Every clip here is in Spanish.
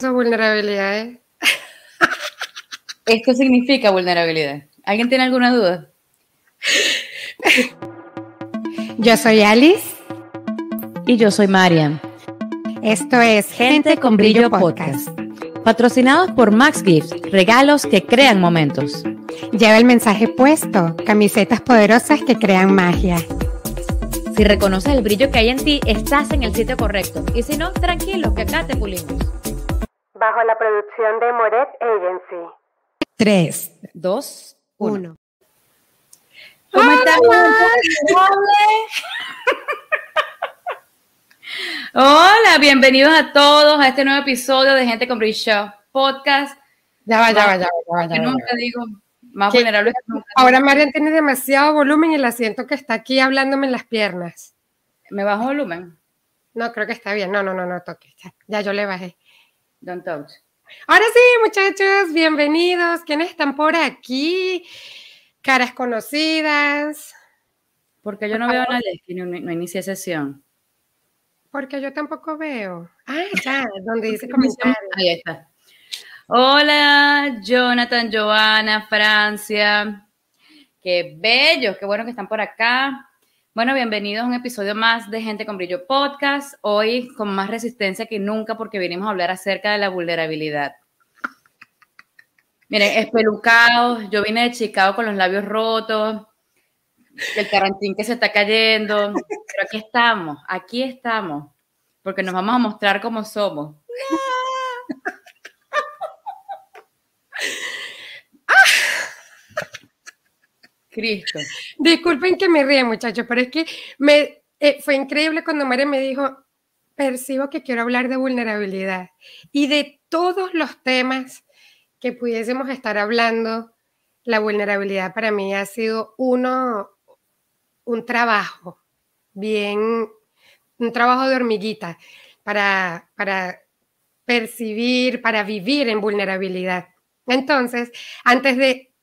vulnerabilidad, ¿eh? Esto significa vulnerabilidad. ¿Alguien tiene alguna duda? Yo soy Alice. Y yo soy Marian. Esto es Gente con Brillo Podcast. Patrocinados por Max Gifts, regalos que crean momentos. Lleva el mensaje puesto, camisetas poderosas que crean magia. Si reconoces el brillo que hay en ti, estás en el sitio correcto. Y si no, tranquilo, que acá te pulimos. Bajo la producción de Moret Agency. 3, 2, 1. ¿Cómo estás? Hola, bienvenidos a todos a este nuevo episodio de Gente con Brillo Podcast. Ya va, ya va, ya va, ya va. nunca digo, más vulnerable que nunca. Ahora Marian tiene demasiado volumen y la siento que está aquí hablándome en las piernas. ¿Me bajo volumen? No, creo que está bien. No, no, no, no toque. Ya, yo le bajé. Don't touch. Ahora sí, muchachos, bienvenidos. ¿Quiénes están por aquí? Caras conocidas. Porque yo no veo a nadie que no, no inicie sesión. Porque yo tampoco veo. Ah, ya, donde dice comentarios. Ahí está. Hola, Jonathan, Joana, Francia. Qué bello, qué bueno que están por acá. Bueno, bienvenidos a un episodio más de Gente con Brillo Podcast. Hoy con más resistencia que nunca porque venimos a hablar acerca de la vulnerabilidad. Miren, espelucados, yo vine de Chicago con los labios rotos, el carantín que se está cayendo, pero aquí estamos, aquí estamos, porque nos vamos a mostrar cómo somos. Cristo. Disculpen que me ríe, muchachos, pero es que me, eh, fue increíble cuando María me dijo, percibo que quiero hablar de vulnerabilidad y de todos los temas que pudiésemos estar hablando, la vulnerabilidad para mí ha sido uno, un trabajo, bien, un trabajo de hormiguita para, para percibir, para vivir en vulnerabilidad. Entonces, antes de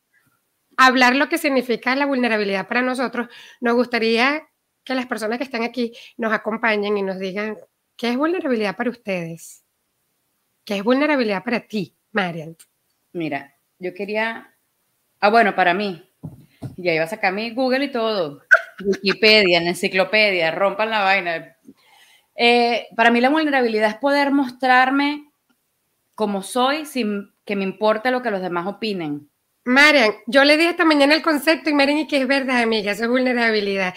hablar lo que significa la vulnerabilidad para nosotros, nos gustaría que las personas que están aquí nos acompañen y nos digan qué es vulnerabilidad para ustedes. ¿Qué es vulnerabilidad para ti, Marian? Mira, yo quería. Ah, bueno, para mí. Ya iba a sacar mi Google y todo. Wikipedia, en enciclopedia, rompan la vaina. Eh, para mí la vulnerabilidad es poder mostrarme como soy sin que me importe lo que los demás opinen. Marian, yo le dije esta mañana el concepto y Marian, y que es verdad, amiga, eso es vulnerabilidad.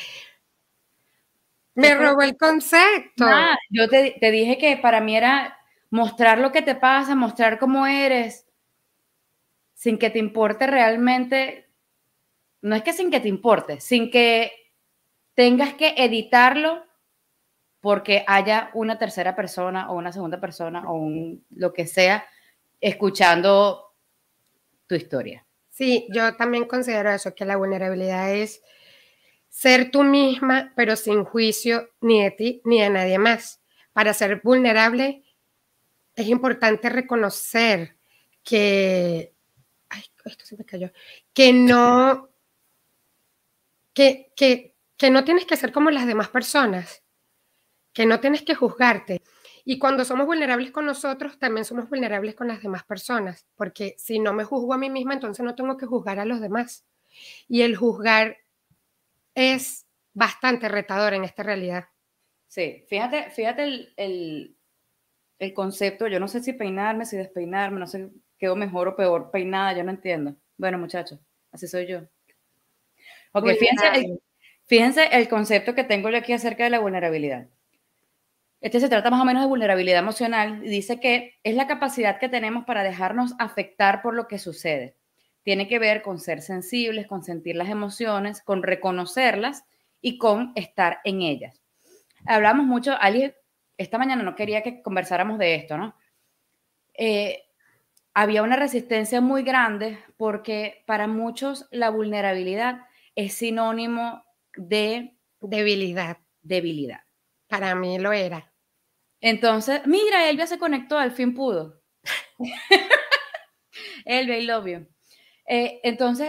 Me robó el concepto. Yo te, te, dije que para mí era mostrar lo que te pasa, mostrar cómo eres, sin que te importe realmente. No es que sin que te importe, sin que tengas que editarlo porque haya una tercera persona o una segunda persona o un, lo que sea escuchando tu historia. Sí, yo también considero eso, que la vulnerabilidad es ser tú misma, pero sin juicio ni de ti ni de nadie más. Para ser vulnerable es importante reconocer que, ay, esto se me cayó, que no, que, que, que no tienes que ser como las demás personas, que no tienes que juzgarte. Y cuando somos vulnerables con nosotros, también somos vulnerables con las demás personas, porque si no me juzgo a mí misma, entonces no tengo que juzgar a los demás. Y el juzgar es bastante retador en esta realidad. Sí, fíjate, fíjate el, el, concepto, yo no sé si peinarme, si despeinarme, no sé, quedo mejor o peor peinada, yo no entiendo. Bueno, muchachos, así soy yo. Ok, fíjense el, fíjense el concepto que tengo yo aquí acerca de la vulnerabilidad. Este se trata más o menos de vulnerabilidad emocional y dice que es la capacidad que tenemos para dejarnos afectar por lo que sucede. Tiene que ver con ser sensibles, con sentir las emociones, con reconocerlas y con estar en ellas. Hablamos mucho, Ali, esta mañana no quería que conversáramos de esto, ¿no? Eh, había una resistencia muy grande porque para muchos la vulnerabilidad es sinónimo de debilidad. Debilidad. Para mí lo era. Entonces, mira, Elvia se conectó, al fin pudo. Elvia, I love you. Eh, entonces,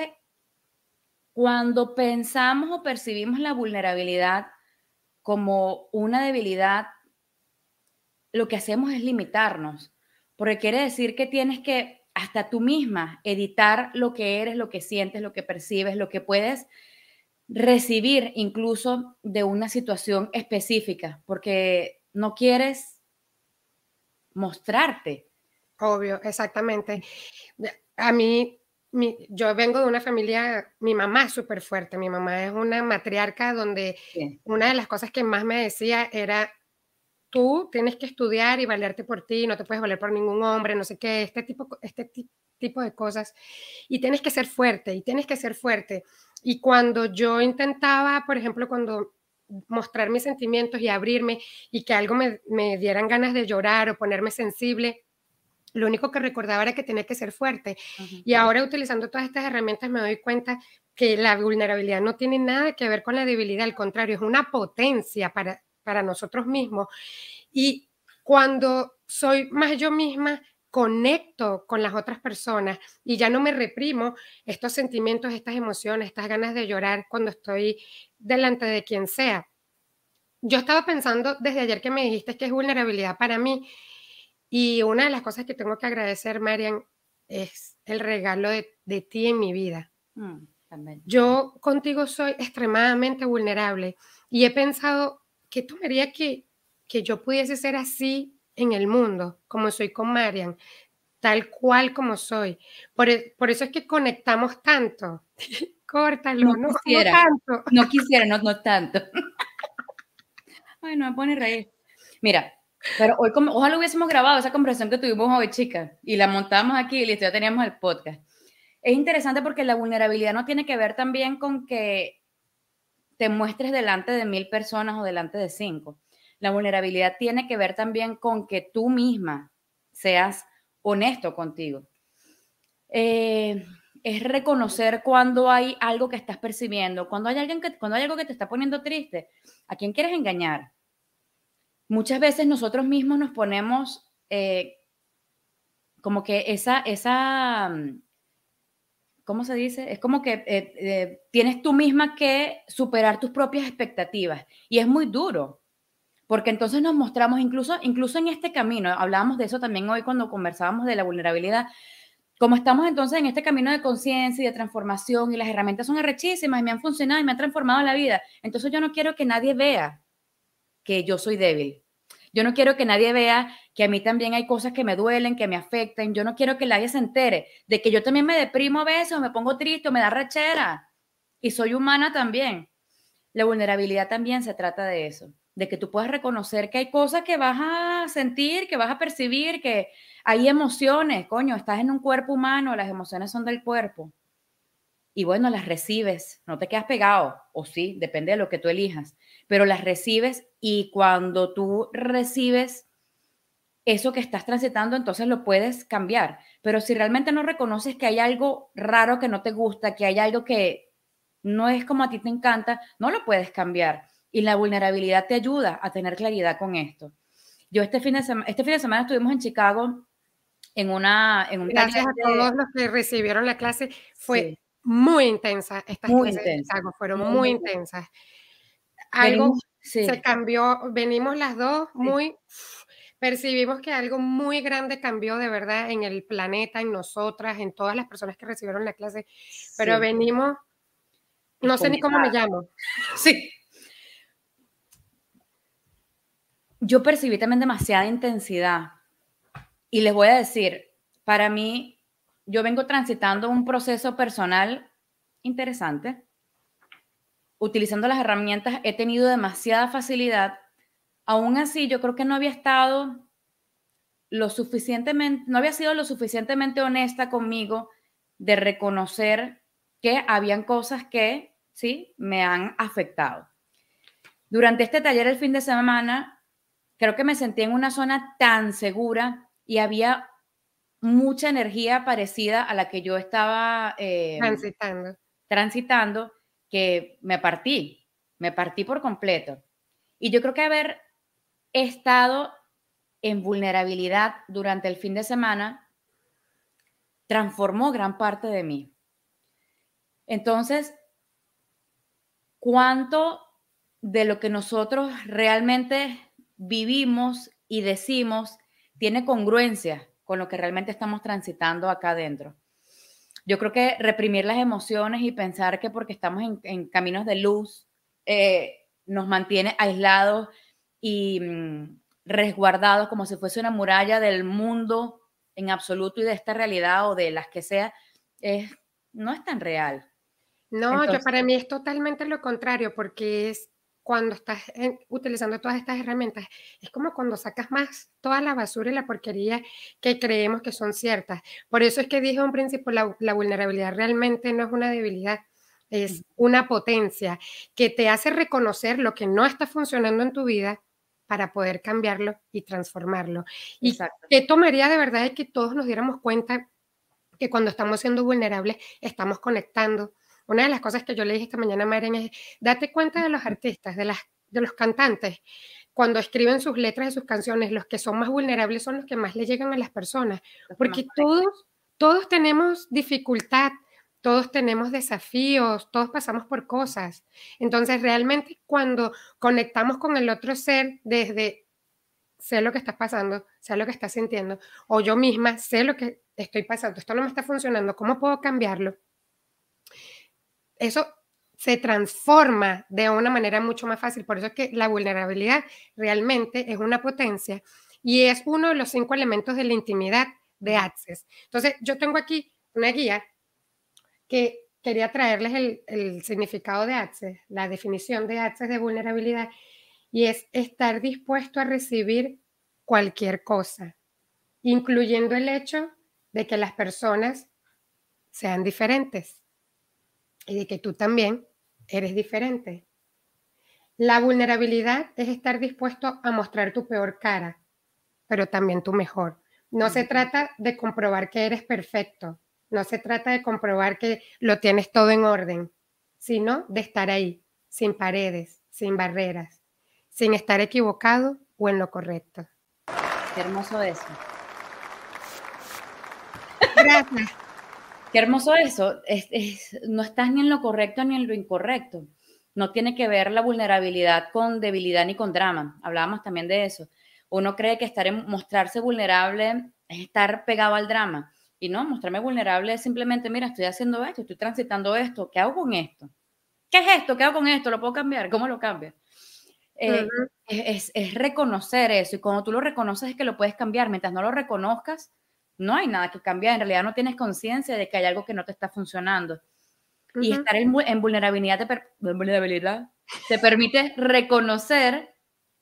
cuando pensamos o percibimos la vulnerabilidad como una debilidad, lo que hacemos es limitarnos, porque quiere decir que tienes que hasta tú misma editar lo que eres, lo que sientes, lo que percibes, lo que puedes recibir incluso de una situación específica, porque no quieres mostrarte. Obvio, exactamente. A mí, yo vengo de una familia, mi mamá es súper fuerte, mi mamá es una matriarca donde una de las cosas que más me decía era, tú tienes que estudiar y valerte por ti, no te puedes valer por ningún hombre, no sé qué, este tipo, este tipo de cosas. Y tienes que ser fuerte, y tienes que ser fuerte. Y cuando yo intentaba, por ejemplo, cuando mostrar mis sentimientos y abrirme y que algo me, me dieran ganas de llorar o ponerme sensible, lo único que recordaba era que tenía que ser fuerte. Y ahora utilizando todas estas herramientas me doy cuenta que la vulnerabilidad no tiene nada que ver con la debilidad, al contrario, es una potencia para, para nosotros mismos. Y cuando soy más yo misma, conecto con las otras personas y ya no me reprimo estos sentimientos, estas emociones, estas ganas de llorar cuando estoy delante de quien sea. Yo estaba pensando desde ayer que me dijiste que es vulnerabilidad para mí y una de las cosas que tengo que agradecer, Marian, es el regalo de, ti en mi vida. Mm, yo contigo soy extremadamente vulnerable y he pensado ¿qué tomaría que, que yo pudiese ser así en el mundo, como soy con Marian, tal cual como soy? Por, e, por eso es que conectamos tanto. Córtalo, no, quisiera, no, tanto. No quisiera, no, no tanto. Ay, no me pone reír. Mira, pero hoy, como, ojalá hubiésemos grabado esa conversación que tuvimos hoy, chicas, y la montamos aquí y listo, ya teníamos el podcast. Es interesante porque la vulnerabilidad no tiene que ver también con que te muestres delante de mil personas o delante de cinco. La vulnerabilidad tiene que ver también con que tú misma seas honesto contigo. Eh, es reconocer cuando hay algo que estás percibiendo, cuando hay, alguien que, cuando hay algo que te está poniendo triste. ¿A quién quieres engañar? Muchas veces nosotros mismos nos ponemos eh, como que esa, esa, ¿cómo se dice? Es como que eh, tienes tú misma que superar tus propias expectativas y es muy duro, porque entonces nos mostramos incluso, incluso en este camino, hablábamos de eso también hoy cuando conversábamos de la vulnerabilidad, como estamos entonces en este camino de conciencia y de transformación y las herramientas son arrechísimas y me han funcionado y me han transformado la vida, entonces yo no quiero que nadie vea que yo soy débil. Yo no quiero que nadie vea que a mí también hay cosas que me duelen, que me afectan. Yo no quiero que nadie se entere de que yo también me deprimo a veces o me pongo triste o me da rechera. Y soy humana también. La vulnerabilidad también se trata de eso, de que tú puedas reconocer que hay cosas que vas a sentir, que vas a percibir, que hay emociones, coño, estás en un cuerpo humano, las emociones son del cuerpo. Y bueno, las recibes, no te quedas pegado, o sí, depende de lo que tú elijas pero las recibes y cuando tú recibes eso que estás transitando, entonces lo puedes cambiar. Pero si realmente no reconoces que hay algo raro que no te gusta, que hay algo que no es como a ti te encanta, no lo puedes cambiar. Y la vulnerabilidad te ayuda a tener claridad con esto. Yo este fin de semana, este fin de semana estuvimos en Chicago en una en un Gracias a todos los que recibieron la clase, fue muy intensa. Estas muy clases de Chicago fueron muy intensas algo se cambió, venimos las dos muy, percibimos que algo muy grande cambió de verdad en el planeta, en nosotras, en todas las personas que recibieron la clase, pero venimos, no sé ni cómo me llamo. Sí. Yo percibí también demasiada intensidad y les voy a decir, para mí, yo vengo transitando un proceso personal interesante utilizando las herramientas he tenido demasiada facilidad. Aún así, yo creo que no había estado lo suficientemente, no había sido lo suficientemente honesta conmigo de reconocer que habían cosas que, sí, me han afectado. Durante este taller el fin de semana, creo que me sentí en una zona tan segura y había mucha energía parecida a la que yo estaba eh, transitando. transitando que me partí, me partí por completo. Y yo creo que haber estado en vulnerabilidad durante el fin de semana transformó gran parte de mí. Entonces, ¿cuánto de lo que nosotros realmente vivimos y decimos tiene congruencia con lo que realmente estamos transitando acá adentro. Yo creo que reprimir las emociones y pensar que porque estamos en, caminos de luz eh, nos mantiene aislados y mm, resguardados como si fuese una muralla del mundo en absoluto y de esta realidad o de las que sea, es, no es tan real. No, yo para mí es totalmente lo contrario, porque es cuando estás utilizando todas estas herramientas, es como cuando sacas más toda la basura y la porquería que creemos que son ciertas. Por eso es que dije un principio, la, la vulnerabilidad realmente no es una debilidad, es una potencia que te hace reconocer lo que no está funcionando en tu vida para poder cambiarlo y transformarlo. Y que tomaría de verdad es que todos nos diéramos cuenta que cuando estamos siendo vulnerables, estamos conectando. Una de las cosas que yo le dije esta mañana a Maren es, date cuenta de los artistas, de, las, de los cantantes, cuando escriben sus letras de sus canciones, los que son más vulnerables son los que más le llegan a las personas, porque todos, todos tenemos dificultad, todos tenemos desafíos, todos pasamos por cosas. Entonces, realmente cuando conectamos con el otro ser desde sé lo que estás pasando, sé lo que estás sintiendo, o yo misma sé lo que estoy pasando, esto no me está funcionando, ¿cómo puedo cambiarlo? Eso se transforma de una manera mucho más fácil. Por eso es que la vulnerabilidad realmente es una potencia y es uno de los cinco elementos de la intimidad de Access. Entonces, yo tengo aquí una guía que quería traerles el, significado de Access, la definición de Access de vulnerabilidad, y es estar dispuesto a recibir cualquier cosa, incluyendo el hecho de que las personas sean diferentes y de que tú también eres diferente. La vulnerabilidad es estar dispuesto a mostrar tu peor cara, pero también tu mejor. No se trata de comprobar que eres perfecto, no se trata de comprobar que lo tienes todo en orden, sino de estar ahí, sin paredes, sin barreras, sin estar equivocado o en lo correcto. Qué hermoso eso. Gracias. Qué hermoso eso. no estás ni en lo correcto ni en lo incorrecto. No tiene que ver la vulnerabilidad con debilidad ni con drama. Hablábamos también de eso. Uno cree que estar en, mostrarse vulnerable es estar pegado al drama. Y no, mostrarme vulnerable es simplemente, mira, estoy haciendo esto, estoy transitando esto, ¿qué hago con esto? ¿Qué es esto? ¿Qué hago con esto? ¿Lo puedo cambiar? ¿Cómo lo cambio? Eh, es, es, reconocer eso y cuando tú lo reconoces es que lo puedes cambiar. Mientras no lo reconozcas, no hay nada que cambiar. En realidad no tienes conciencia de que hay algo que no te está funcionando. Y estar en, en vulnerabilidad, te, vulnerabilidad te permite reconocer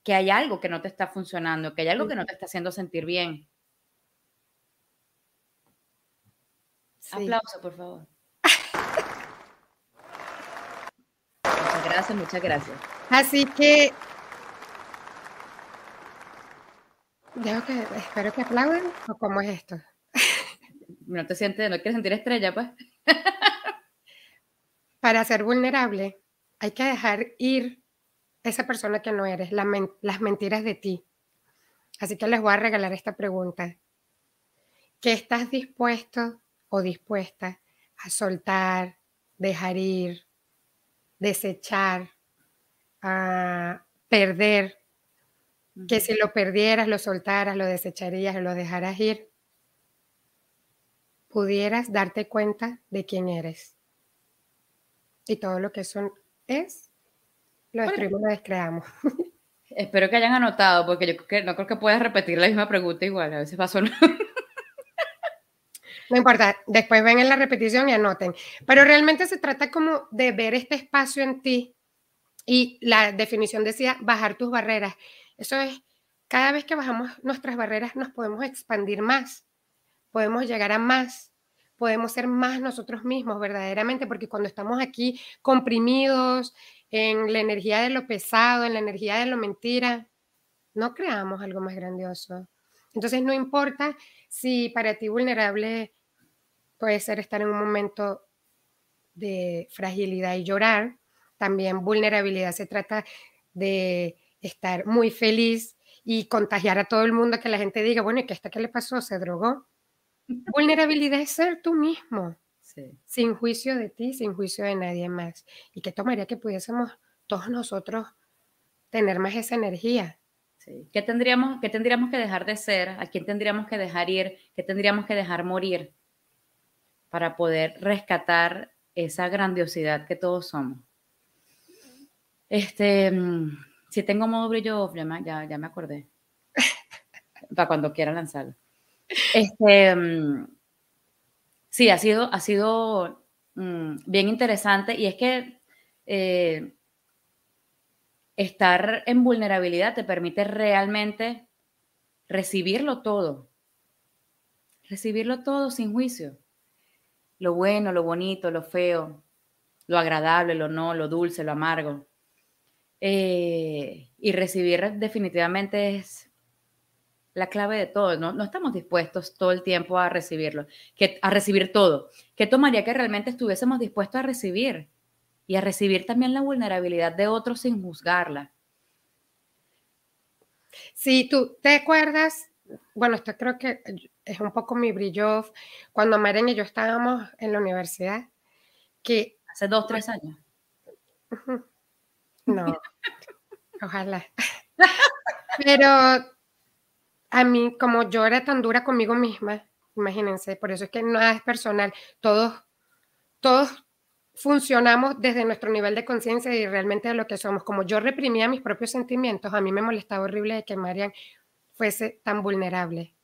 que hay algo que no te está funcionando, que hay algo que no te está haciendo sentir bien. Aplauso, por favor. muchas gracias, muchas gracias. Así que Dejo que, espero que aplaudan o cómo es esto. No te sientes, no quieres sentir estrella, pues. Para ser vulnerable, hay que dejar ir esa persona que no eres, las mentiras de ti. Así que les voy a regalar esta pregunta. ¿Qué estás dispuesto o dispuesta a soltar, dejar ir, desechar, a perder que si lo perdieras, lo soltaras, lo desecharías, lo dejaras ir, pudieras darte cuenta de quién eres. Y todo lo que eso es, lo destruimos, lo descreamos. Espero que hayan anotado, porque yo no creo que puedas repetir la misma pregunta igual, a veces pasó. No, no importa, después ven en la repetición y anoten. Pero realmente se trata como de ver este espacio en ti y la definición decía bajar tus barreras. Eso es, cada vez que bajamos nuestras barreras nos podemos expandir más, podemos llegar a más, podemos ser más nosotros mismos verdaderamente, porque cuando estamos aquí comprimidos en la energía de lo pesado, en la energía de lo mentira, no creamos algo más grandioso. Entonces no importa si para ti vulnerable puede ser estar en un momento de fragilidad y llorar, también vulnerabilidad se trata de estar muy feliz y contagiar a todo el mundo, que la gente diga, bueno, ¿y qué está qué le pasó? ¿Se drogó? Vulnerabilidad es ser tú mismo, sin juicio de ti, sin juicio de nadie más. ¿Y qué tomaría que pudiésemos todos nosotros tener más esa energía? Sí. ¿Qué, tendríamos, ¿Qué tendríamos que dejar de ser? ¿A quién tendríamos que dejar ir? ¿Qué tendríamos que dejar morir para poder rescatar esa grandiosidad que todos somos? Este, mm, si tengo modo brillo, ya me, ya, ya me acordé. para cuando quiera lanzarlo. Este, mm, sí, ha sido, ha sido mm, bien interesante y es que eh, estar en vulnerabilidad te permite realmente recibirlo todo. Recibirlo todo sin juicio. Lo bueno, lo bonito, lo feo, lo agradable, lo no, lo dulce, lo amargo. Eh, y recibir definitivamente es la clave de todo. ¿no? no estamos dispuestos todo el tiempo a recibirlo, que, a recibir todo. ¿Qué tomaría que realmente estuviésemos dispuestos a recibir? y a recibir también la vulnerabilidad de otros sin juzgarla. Sí, tú te acuerdas, bueno, esto creo que es un poco mi brillo, cuando Maren y yo estábamos en la universidad, que... Hace dos, tres años. No, ojalá. Pero a mí, como yo era tan dura conmigo misma, imagínense, por eso es que nada es personal, todos, todos funcionamos desde nuestro nivel de conciencia y realmente de lo que somos. Como yo reprimía mis propios sentimientos, a mí me molestaba horrible de que Marian fuese tan vulnerable.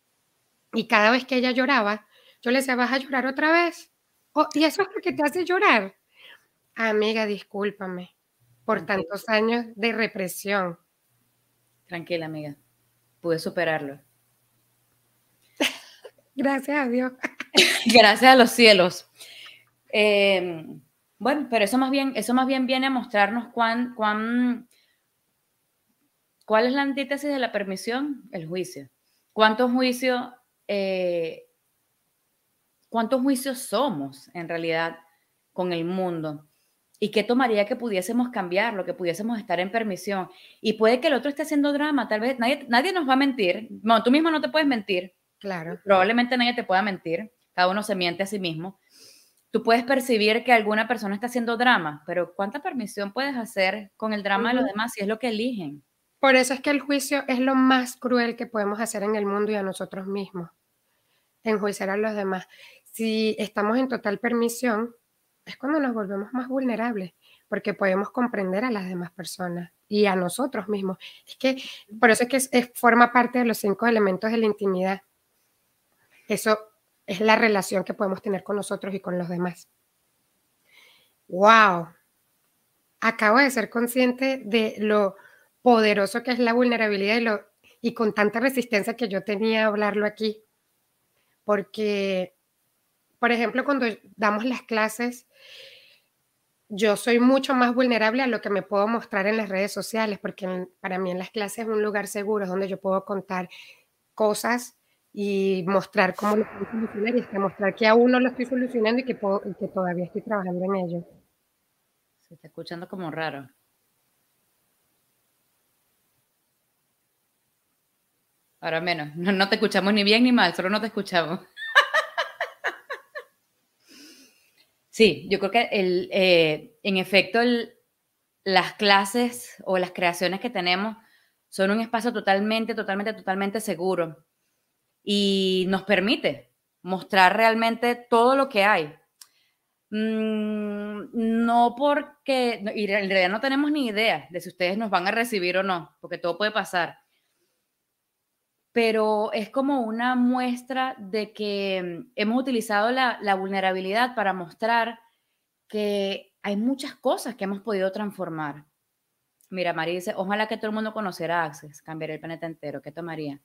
Y cada vez que ella lloraba, yo le decía, ¿vas a llorar otra vez? Oh, y eso es porque te hace llorar. Amiga, discúlpame por tantos años de represión. Tranquila, amiga. Pude superarlo. Gracias a Dios. Gracias a los cielos. Eh, bueno, pero eso más bien, eso más bien viene a mostrarnos cuán, cuán, cuál es la antítesis de la permisión, el juicio. ¿Cuántos juicios, eh, cuántos juicios somos en realidad con el mundo? ¿Y qué tomaría que pudiésemos cambiarlo, que pudiésemos estar en permisión? Y puede que el otro esté haciendo drama, tal vez nadie, nadie nos va a mentir. Bueno, tú mismo no te puedes mentir. Claro. Probablemente nadie te pueda mentir. Cada uno se miente a sí mismo tú puedes percibir que alguna persona está haciendo drama, pero ¿cuánta permisión puedes hacer con el drama de los demás si es lo que eligen? Por eso es que el juicio es lo más cruel que podemos hacer en el mundo y a nosotros mismos, enjuiciar a los demás. Si estamos en total permisión, es cuando nos volvemos más vulnerables, porque podemos comprender a las demás personas y a nosotros mismos. Es que por eso es que forma parte de los cinco elementos de la intimidad. Eso es la relación que podemos tener con nosotros y con los demás. ¡Wow! Acabo de ser consciente de lo poderoso que es la vulnerabilidad y, lo, y con tanta resistencia que yo tenía a hablarlo aquí. Porque, por ejemplo, cuando damos las clases, yo soy mucho más vulnerable a lo que me puedo mostrar en las redes sociales, porque para mí en las clases es un lugar seguro, donde yo puedo contar cosas y mostrar cómo lo puedo solucionar y mostrar que aún no lo estoy solucionando y que, puedo, que todavía estoy trabajando en ello. Se está escuchando como raro. Ahora menos. No, te escuchamos ni bien ni mal, solo no te escuchamos. Sí, yo creo que el, eh, en efecto las clases o las creaciones que tenemos son un espacio totalmente, totalmente, totalmente seguro y nos permite mostrar realmente todo lo que hay. Mm, no porque, y en realidad no tenemos ni idea de si ustedes nos van a recibir o no, porque todo puede pasar. Pero es como una muestra de que hemos utilizado la, vulnerabilidad para mostrar que hay muchas cosas que hemos podido transformar. Mira, María dice, ojalá que todo el mundo conociera Access, cambiar el planeta entero. ¿Qué tomaría?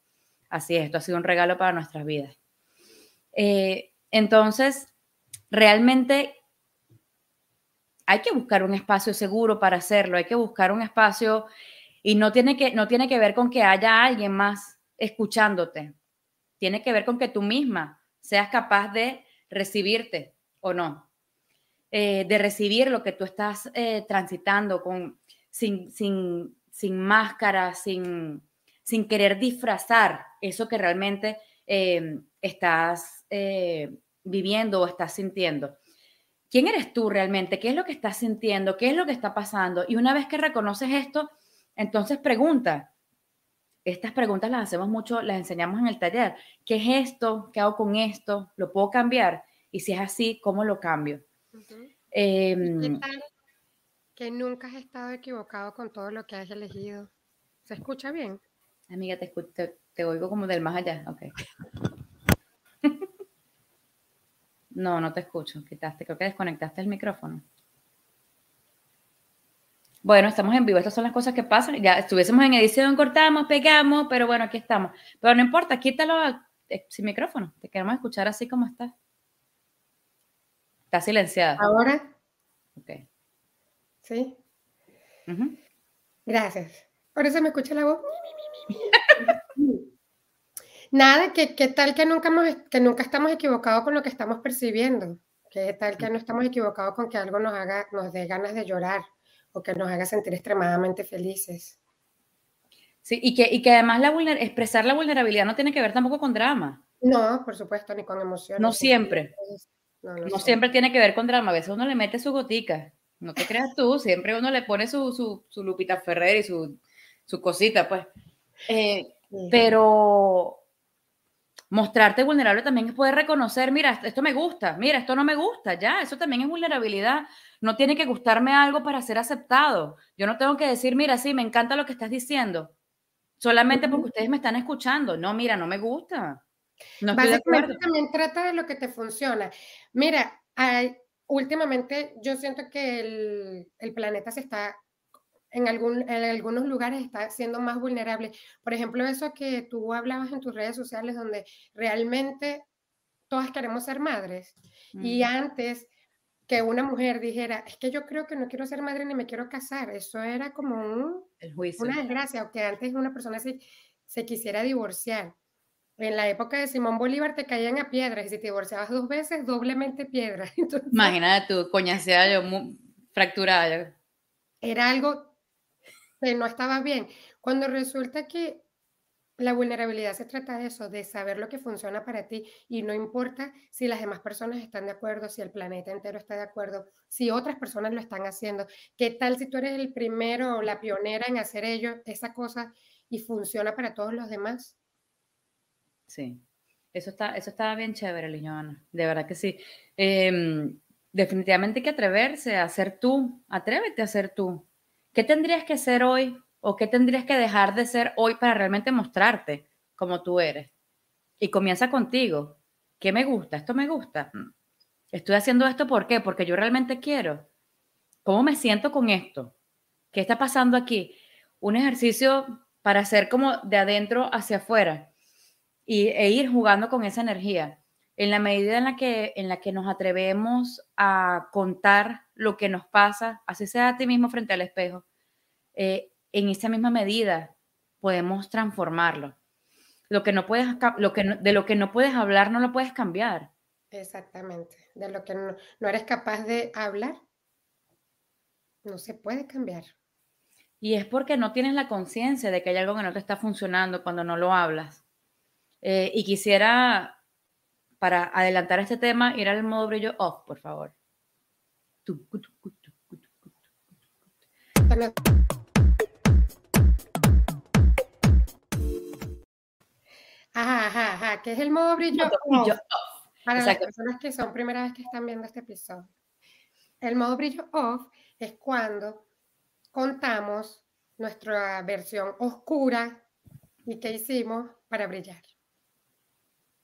Así es, esto ha sido un regalo para nuestras vidas. Eh, entonces, realmente hay que buscar un espacio seguro para hacerlo, hay que buscar un espacio y no tiene que, no tiene que ver con que haya alguien más escuchándote, tiene que ver con que tú misma seas capaz de recibirte o no, eh, de recibir lo que tú estás eh, transitando con, sin, sin, sin máscara, sin, sin querer disfrazar eso que realmente eh, estás viviendo o estás sintiendo. ¿Quién eres tú realmente? ¿Qué es lo que estás sintiendo? ¿Qué es lo que está pasando? Y una vez que reconoces esto, entonces pregunta, estas preguntas las hacemos mucho, las enseñamos en el taller. ¿Qué es esto? ¿Qué hago con esto? ¿Lo puedo cambiar? Y si es así, ¿cómo lo cambio? Em, ¿Qué tal que nunca has estado equivocado con todo lo que has elegido? ¿Se escucha bien? Amiga, te, te, te oigo como del más allá. Ok. no, no te escucho. Quitaste, creo que desconectaste el micrófono. Bueno, estamos en vivo, estas son las cosas que pasan. Ya estuviésemos en edición, cortamos, pegamos, pero bueno, aquí estamos. Pero no importa, quítalo eh, sin micrófono. Te queremos escuchar así como está. Está silenciada. ¿Ahora? Ok. ¿Sí? Gracias. Por eso me escucha la voz. Nada, que qué tal que nunca, que nunca estamos equivocados con lo que estamos percibiendo. ¿Qué tal que no estamos equivocados con que algo nos haga, nos dé ganas de llorar? O que nos haga sentir extremadamente felices. Sí, y que, y que además la expresar la vulnerabilidad no tiene que ver tampoco con drama. No, por supuesto, ni con emociones. No siempre. No, siempre tiene que ver con drama. A veces uno le mete su gotica. No te creas tú, siempre uno le pone su, su, su Lupita Ferrer y su, su cosita, pues. Eh, pero mostrarte vulnerable también es poder reconocer, mira, esto me gusta, mira, esto no me gusta, ya, eso también es vulnerabilidad. No tiene que gustarme algo para ser aceptado. Yo no tengo que decir, mira, sí, me encanta lo que estás diciendo, solamente porque ustedes me están escuchando. No, mira, no me gusta. No Básicamente también trata de lo que te funciona. Mira, hay, últimamente yo siento que el, el planeta se está en, algún, en algunos lugares está siendo más vulnerable. Por ejemplo, eso que tú hablabas en tus redes sociales, donde realmente todas queremos ser madres. Y antes que una mujer dijera, es que yo creo que no quiero ser madre ni me quiero casar, eso era como un, una desgracia, o que antes una persona se, se quisiera divorciar. En la época de Simón Bolívar te caían a piedras y si te divorciabas dos veces, doblemente piedra. Imagínate tú, coñaseada yo, fracturada. Era algo no estaba bien. Cuando resulta que la vulnerabilidad se trata de eso, de saber lo que funciona para ti y no importa si las demás personas están de acuerdo, si el planeta entero está de acuerdo, si otras personas lo están haciendo. ¿Qué tal si tú eres el primero o la pionera en hacer ello, esa cosa y funciona para todos los demás? Sí, eso está, eso está bien chévere, Liñoana, de verdad que sí. Em, definitivamente hay que atreverse a ser tú, atrévete a ser tú. ¿Qué tendrías que ser hoy o qué tendrías que dejar de ser hoy para realmente mostrarte como tú eres? Y comienza contigo. ¿Qué me gusta? ¿Esto me gusta? Mm. Estoy haciendo esto ¿por qué? Porque yo realmente quiero. ¿Cómo me siento con esto? ¿Qué está pasando aquí? Un ejercicio para hacer como de adentro hacia afuera y, e ir jugando con esa energía. En la medida en la, que, en la que nos atrevemos a contar lo que nos pasa, así sea a ti mismo frente al espejo, eh, en esa misma medida podemos transformarlo. Lo que no puedes, lo que de lo que no puedes hablar no lo puedes cambiar. Exactamente. De lo que no, no eres capaz de hablar, no se puede cambiar. Y es porque no tienes la conciencia de que hay algo que no te está funcionando cuando no lo hablas. Eh, y quisiera, para adelantar este tema, ir al modo brillo off, por favor. Ajá, ajá, ajá, que es el modo brillo, Para las personas que son primera vez que están viendo este episodio. El modo brillo off es cuando contamos nuestra versión oscura y qué hicimos para brillar.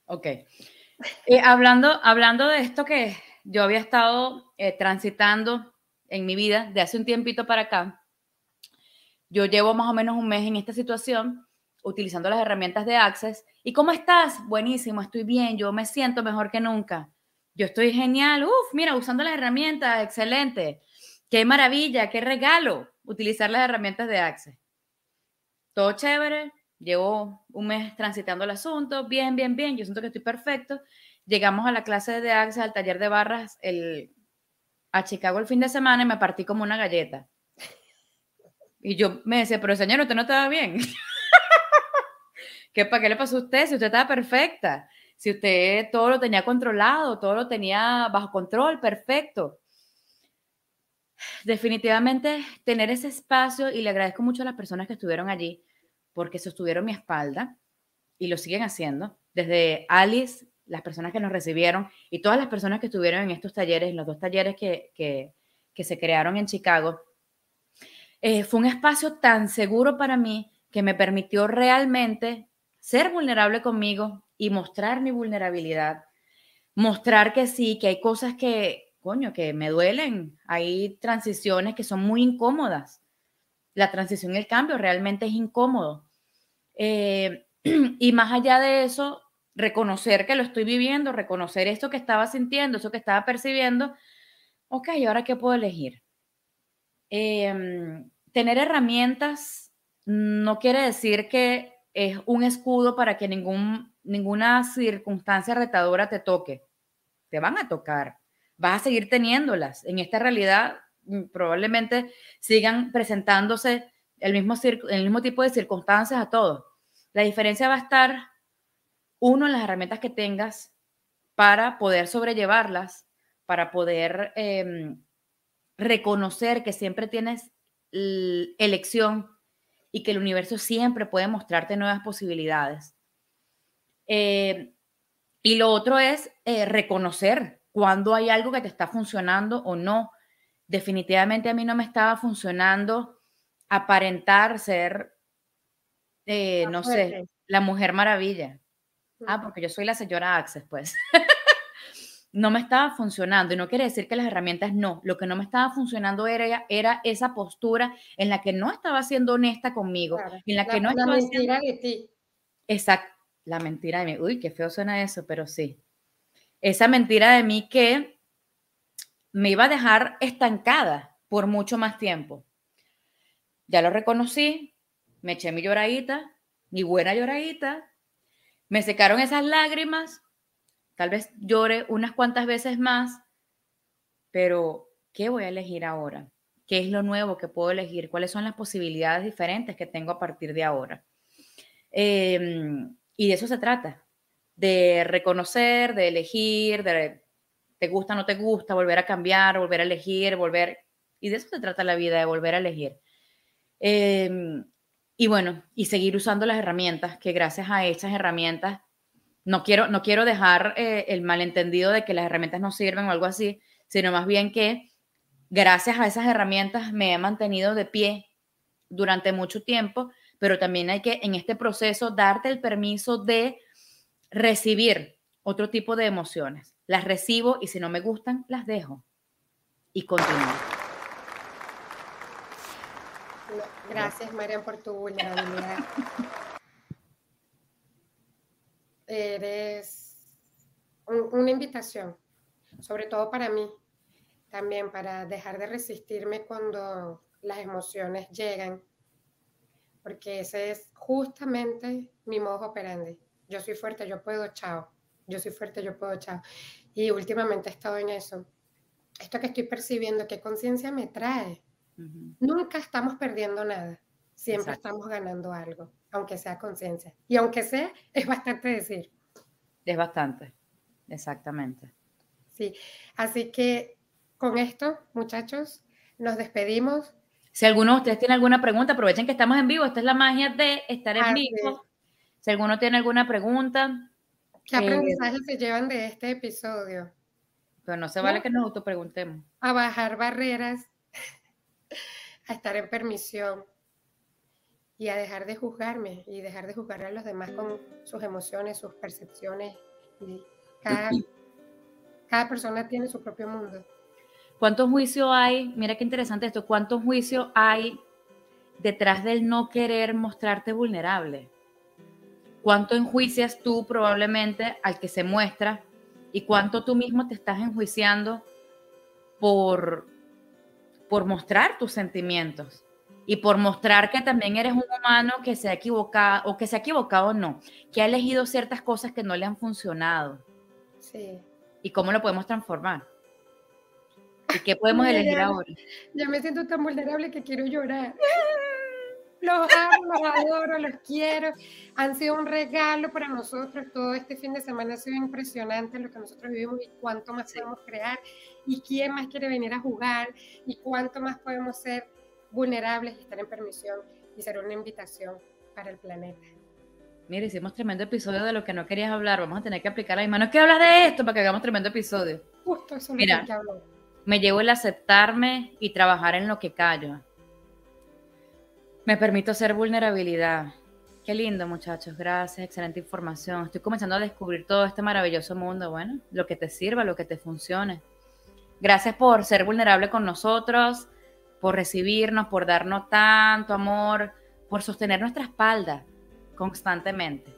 Ok. Eh, hablando, hablando de esto que yo había estado eh, transitando en mi vida de hace un tiempito para acá, yo llevo más o menos un mes en esta situación utilizando las herramientas de Access. ¿Y cómo estás? Buenísimo, estoy bien, yo me siento mejor que nunca. Yo estoy genial, uf, mira, usando las herramientas, excelente. Qué maravilla, qué regalo utilizar las herramientas de Access. Todo chévere, llevo un mes transitando el asunto, bien, bien, bien, yo siento que estoy perfecto. Llegamos a la clase de Access, al taller de barras, el, a Chicago el fin de semana y me partí como una galleta. Y yo me decía, pero señor, usted no estaba bien. ¿Qué, ¿Para qué le pasó a usted si usted estaba perfecta? Si usted todo lo tenía controlado, todo lo tenía bajo control, perfecto. Definitivamente tener ese espacio y le agradezco mucho a las personas que estuvieron allí, porque sostuvieron mi espalda y lo siguen haciendo. Desde Alice, las personas que nos recibieron y todas las personas que estuvieron en estos talleres, en los dos talleres que, que, se crearon en Chicago, eh, fue un espacio tan seguro para mí que me permitió realmente ser vulnerable conmigo y mostrar mi vulnerabilidad, mostrar que sí, que hay cosas que, coño, que me duelen, hay transiciones que son muy incómodas. La transición y el cambio realmente es incómodo. Eh, y más allá de eso, reconocer que lo estoy viviendo, reconocer esto que estaba sintiendo, eso que estaba percibiendo. Ok, ¿ahora qué puedo elegir? Em, tener herramientas no quiere decir que es un escudo para que ningún, ninguna circunstancia retadora te toque. Te van a tocar. Vas a seguir teniéndolas. En esta realidad mm, probablemente sigan presentándose el mismo, el mismo tipo de circunstancias a todos. La diferencia va a estar, uno, en las herramientas que tengas para poder sobrellevarlas, para poder em, reconocer que siempre tienes elección y que el universo siempre puede mostrarte nuevas posibilidades. Eh, y lo otro es eh, reconocer cuando hay algo que te está funcionando o no. Definitivamente a mí no me estaba funcionando aparentar ser, eh, no sé, la mujer maravilla. Ah, porque yo soy la señora Access, pues. no me estaba funcionando. Y no quiere decir que las herramientas no. Lo que no me estaba funcionando era, era esa postura en la que no estaba siendo honesta conmigo. En la, que no la mentira de ti. Exacto. La mentira de mí. Uy, qué feo suena eso, pero sí. Esa mentira de mí que me iba a dejar estancada por mucho más tiempo. Ya lo reconocí, me eché mi lloradita, mi buena lloradita, me secaron esas lágrimas Tal vez llore unas cuantas veces más, pero ¿qué voy a elegir ahora? ¿Qué es lo nuevo que puedo elegir? ¿Cuáles son las posibilidades diferentes que tengo a partir de ahora? Em, y de eso se trata, de reconocer, de elegir, de te gusta, no te gusta, volver a cambiar, volver a elegir, volver... Y de eso se trata la vida, de volver a elegir. Em, y bueno, y seguir usando las herramientas, que gracias a estas herramientas no quiero, no quiero dejar eh, el malentendido de que las herramientas no sirven o algo así, sino más bien que gracias a esas herramientas me he mantenido de pie durante mucho tiempo, pero también hay que en este proceso darte el permiso de recibir otro tipo de emociones. Las recibo y si no me gustan, las dejo y continúo. Gracias, Marian, por tu vulnerabilidad. eres una invitación, sobre todo para mí, también para dejar de resistirme cuando las emociones llegan, porque ese es justamente mi modo operandi. Yo soy fuerte, yo puedo, chao. Yo soy fuerte, yo puedo, chao. Y últimamente he estado en eso. Esto que estoy percibiendo, ¿qué conciencia me trae? Nunca estamos perdiendo nada, siempre estamos ganando algo aunque sea conciencia. Y aunque sea, es bastante decir. Es bastante, exactamente. Sí, así que con esto, muchachos, nos despedimos. Si alguno de ustedes tiene alguna pregunta, aprovechen que estamos en vivo. Esta es la magia de estar en vivo. Si alguno tiene alguna pregunta. ¿Qué aprendizaje se llevan de este episodio? Pero no se vale que nos autopreguntemos. A bajar barreras, a estar en permisión, y a dejar de juzgarme y dejar de juzgar a los demás con sus emociones, sus percepciones. Y cada, cada persona tiene su propio mundo. ¿Cuántos juicios hay? Mira qué interesante esto. ¿Cuántos juicios hay detrás del no querer mostrarte vulnerable? ¿Cuánto enjuicias tú probablemente al que se muestra? ¿Y cuánto tú mismo te estás enjuiciando por, por mostrar tus sentimientos? y por mostrar que también eres un humano que se ha equivocado, o que se ha equivocado no, que ha elegido ciertas cosas que no le han funcionado. Sí. ¿Y cómo lo podemos transformar? ¿Y qué podemos elegir ahora? Ya me siento tan vulnerable que quiero llorar. Los amo, los adoro, los quiero. Han sido un regalo para nosotros. Todo este fin de semana ha sido impresionante lo que nosotros vivimos y cuánto más podemos crear y quién más quiere venir a jugar y cuánto más podemos ser vulnerables y estar en permisión y será una invitación para el planeta. Mira, hicimos tremendo episodio de lo que no querías hablar. Vamos a tener que aplicar la misma. No es que hablas de esto para que hagamos tremendo episodio. Justo eso es Mira. que hablo. Me llevo el aceptarme y trabajar en lo que callo. Me permito ser vulnerabilidad. Qué lindo, muchachos. Gracias. Excelente información. Estoy comenzando a descubrir todo este maravilloso mundo. Bueno, lo que te sirva, lo que te funcione. Gracias por ser vulnerable con nosotros, por recibirnos, por darnos tanto amor, por sostener nuestra espalda constantemente.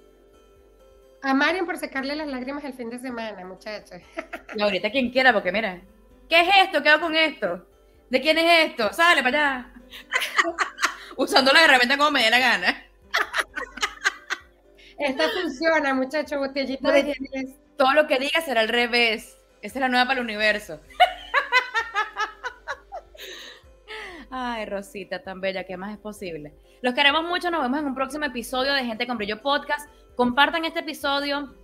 A Marian por secarle las lágrimas el fin de semana, muchachos. Y ahorita quien quiera, porque mira, ¿qué es esto? ¿Qué hago con esto? ¿De quién es esto? Sale para allá. Usando la herramienta como me dé la gana. Esta funciona, muchachos, botellita de 10. Todo lo que diga será al revés. Esta es la nueva para el universo. Ay, Rosita, tan bella, ¿qué más es posible? Los queremos mucho, nos vemos en un próximo episodio de Gente con Brillo Podcast. Compartan este episodio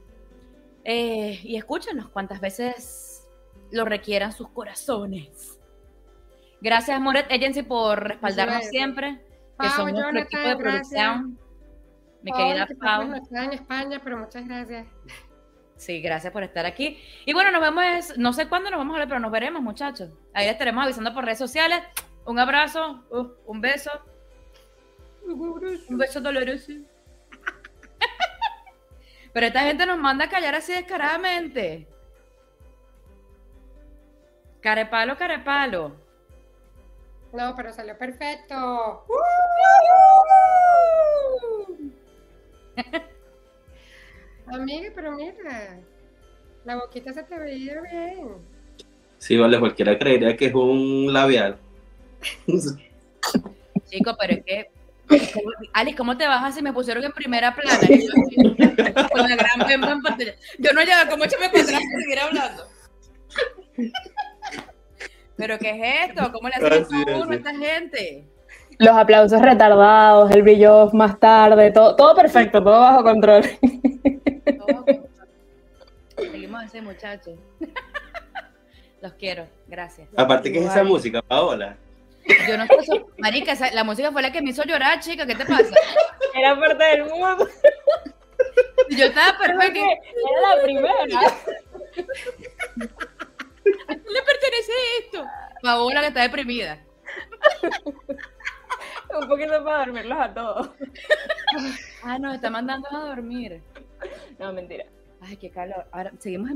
eh, y escúchenos cuantas veces lo requieran sus corazones. Gracias, Moret Agency, por respaldarnos siempre, que Pau, son nuestro equipo de gracias. producción. Mi Paola, querida que Pau. en España, pero muchas gracias. Sí, gracias por estar aquí. Y bueno, nos vemos, no sé cuándo nos vamos a ver, pero nos veremos, muchachos. Ahí les estaremos avisando por redes sociales. Un abrazo, uh, un beso, un beso doloroso. Pero esta gente nos manda a callar así descaradamente. Carepalo, carepalo. No, pero salió perfecto. Amiga, pero mira, la boquita se te veía bien. Sí, vale, cualquiera creería que es un labial. Chico, pero es que. Alice, ¿cómo te bajas si me pusieron en primera plana? Yo, Con la gran en pantalla. Yo no como échame para atrás para seguir hablando. ¿Pero qué es esto? ¿Cómo le hacen a a esta gente? Los aplausos retardados, el brillo off más tarde, todo, todo perfecto, todo bajo control. Todo. Seguimos así, muchachos. Los quiero, gracias. Aparte, ¿qué es esa música, Paola? Yo no sé, marica, esa- la música fue la que me hizo llorar, chica, ¿qué te pasa? Era parte del mundo. Y Yo estaba perfecta. Era la primera. Le pertenece esto? Paola que está deprimida. Un poquito para dormirlos a todos. Ah, nos está mandando a dormir. No, mentira. Ay, qué calor. Ahora, seguimos en